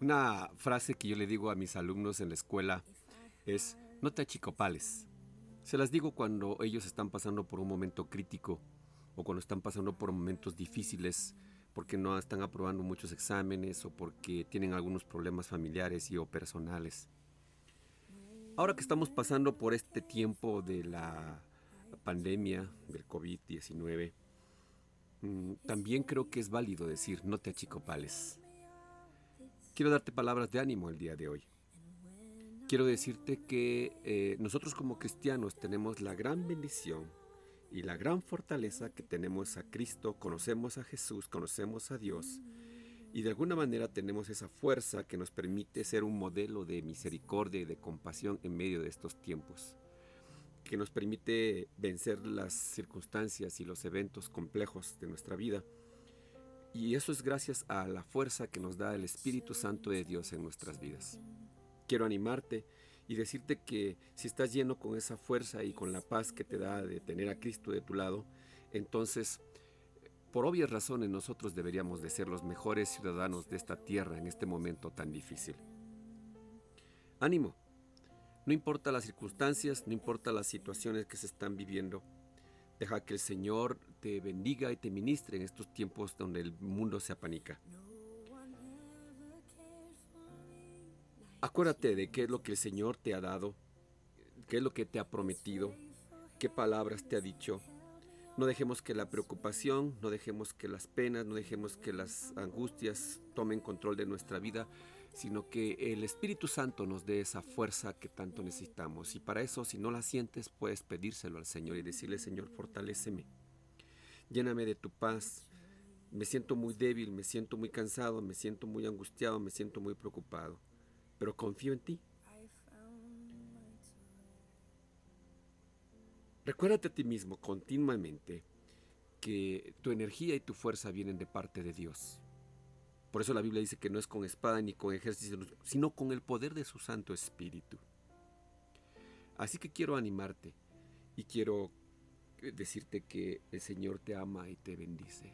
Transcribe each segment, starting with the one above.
Una frase que yo le digo a mis alumnos en la escuela es, no te achicopales. Se las digo cuando ellos están pasando por un momento crítico o cuando están pasando por momentos difíciles porque no están aprobando muchos exámenes o porque tienen algunos problemas familiares y o personales. Ahora que estamos pasando por este tiempo de la pandemia del COVID-19, mm, también creo que es válido decir no te achicopales. Quiero darte palabras de ánimo el día de hoy. Quiero decirte que eh, nosotros como cristianos tenemos la gran bendición y la gran fortaleza que tenemos a Cristo, conocemos a Jesús, conocemos a Dios y de alguna manera tenemos esa fuerza que nos permite ser un modelo de misericordia y de compasión en medio de estos tiempos, que nos permite vencer las circunstancias y los eventos complejos de nuestra vida y eso es gracias a la fuerza que nos da el Espíritu Santo de Dios en nuestras vidas. Quiero animarte y decirte que si estás lleno con esa fuerza y con la paz que te da de tener a Cristo de tu lado, entonces, por obvias razones, nosotros deberíamos de ser los mejores ciudadanos de esta tierra en este momento tan difícil. Ánimo. No importa las circunstancias, no importa las situaciones que se están viviendo, Deja que el Señor te bendiga y te ministre en estos tiempos donde el mundo se apanica. Acuérdate de qué es lo que el Señor te ha dado, qué es lo que te ha prometido, qué palabras te ha dicho. No dejemos que la preocupación, no dejemos que las penas, no dejemos que las angustias tomen control de nuestra vida, sino que el Espíritu Santo nos dé esa fuerza que tanto necesitamos. Y para eso, si no la sientes, puedes pedírselo al Señor y decirle, Señor, fortaléceme, lléname de tu paz. Me siento muy débil, me siento muy cansado, me siento muy angustiado, me siento muy preocupado, pero confío en ti. Recuérdate a ti mismo continuamente que tu energía y tu fuerza vienen de parte de Dios. Por eso la Biblia dice que no es con espada ni con ejército, sino con el poder de su Santo Espíritu. Así que quiero animarte y quiero decirte que el Señor te ama y te bendice.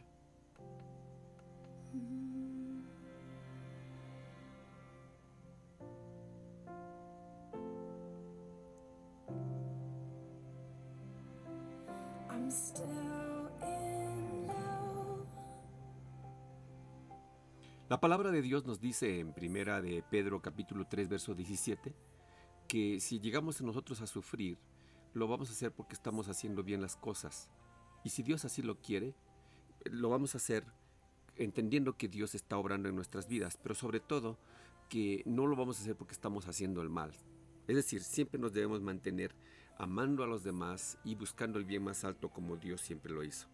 La palabra de Dios nos dice en primera de Pedro capítulo 3 verso 17 que si llegamos nosotros a sufrir, lo vamos a hacer porque estamos haciendo bien las cosas. Y si Dios así lo quiere, lo vamos a hacer entendiendo que Dios está obrando en nuestras vidas, pero sobre todo que no lo vamos a hacer porque estamos haciendo el mal. Es decir, siempre nos debemos mantener amando a los demás y buscando el bien más alto como Dios siempre lo hizo.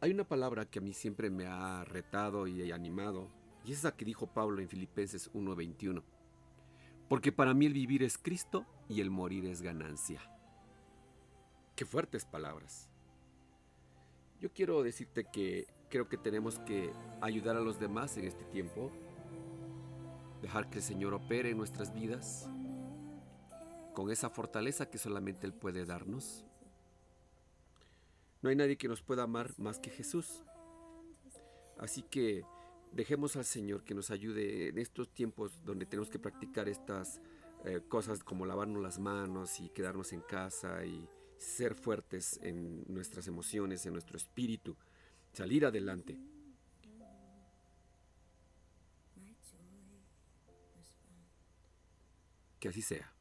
Hay una palabra que a mí siempre me ha retado y animado, y es la que dijo Pablo en Filipenses 1:21. Porque para mí el vivir es Cristo y el morir es ganancia. Qué fuertes palabras. Yo quiero decirte que creo que tenemos que ayudar a los demás en este tiempo, dejar que el Señor opere en nuestras vidas con esa fortaleza que solamente Él puede darnos no hay nadie que nos pueda amar más que Jesús. Así que dejemos al Señor que nos ayude en estos tiempos donde tenemos que practicar estas eh, cosas como lavarnos las manos y quedarnos en casa y ser fuertes en nuestras emociones, en nuestro espíritu, salir adelante. Que así sea.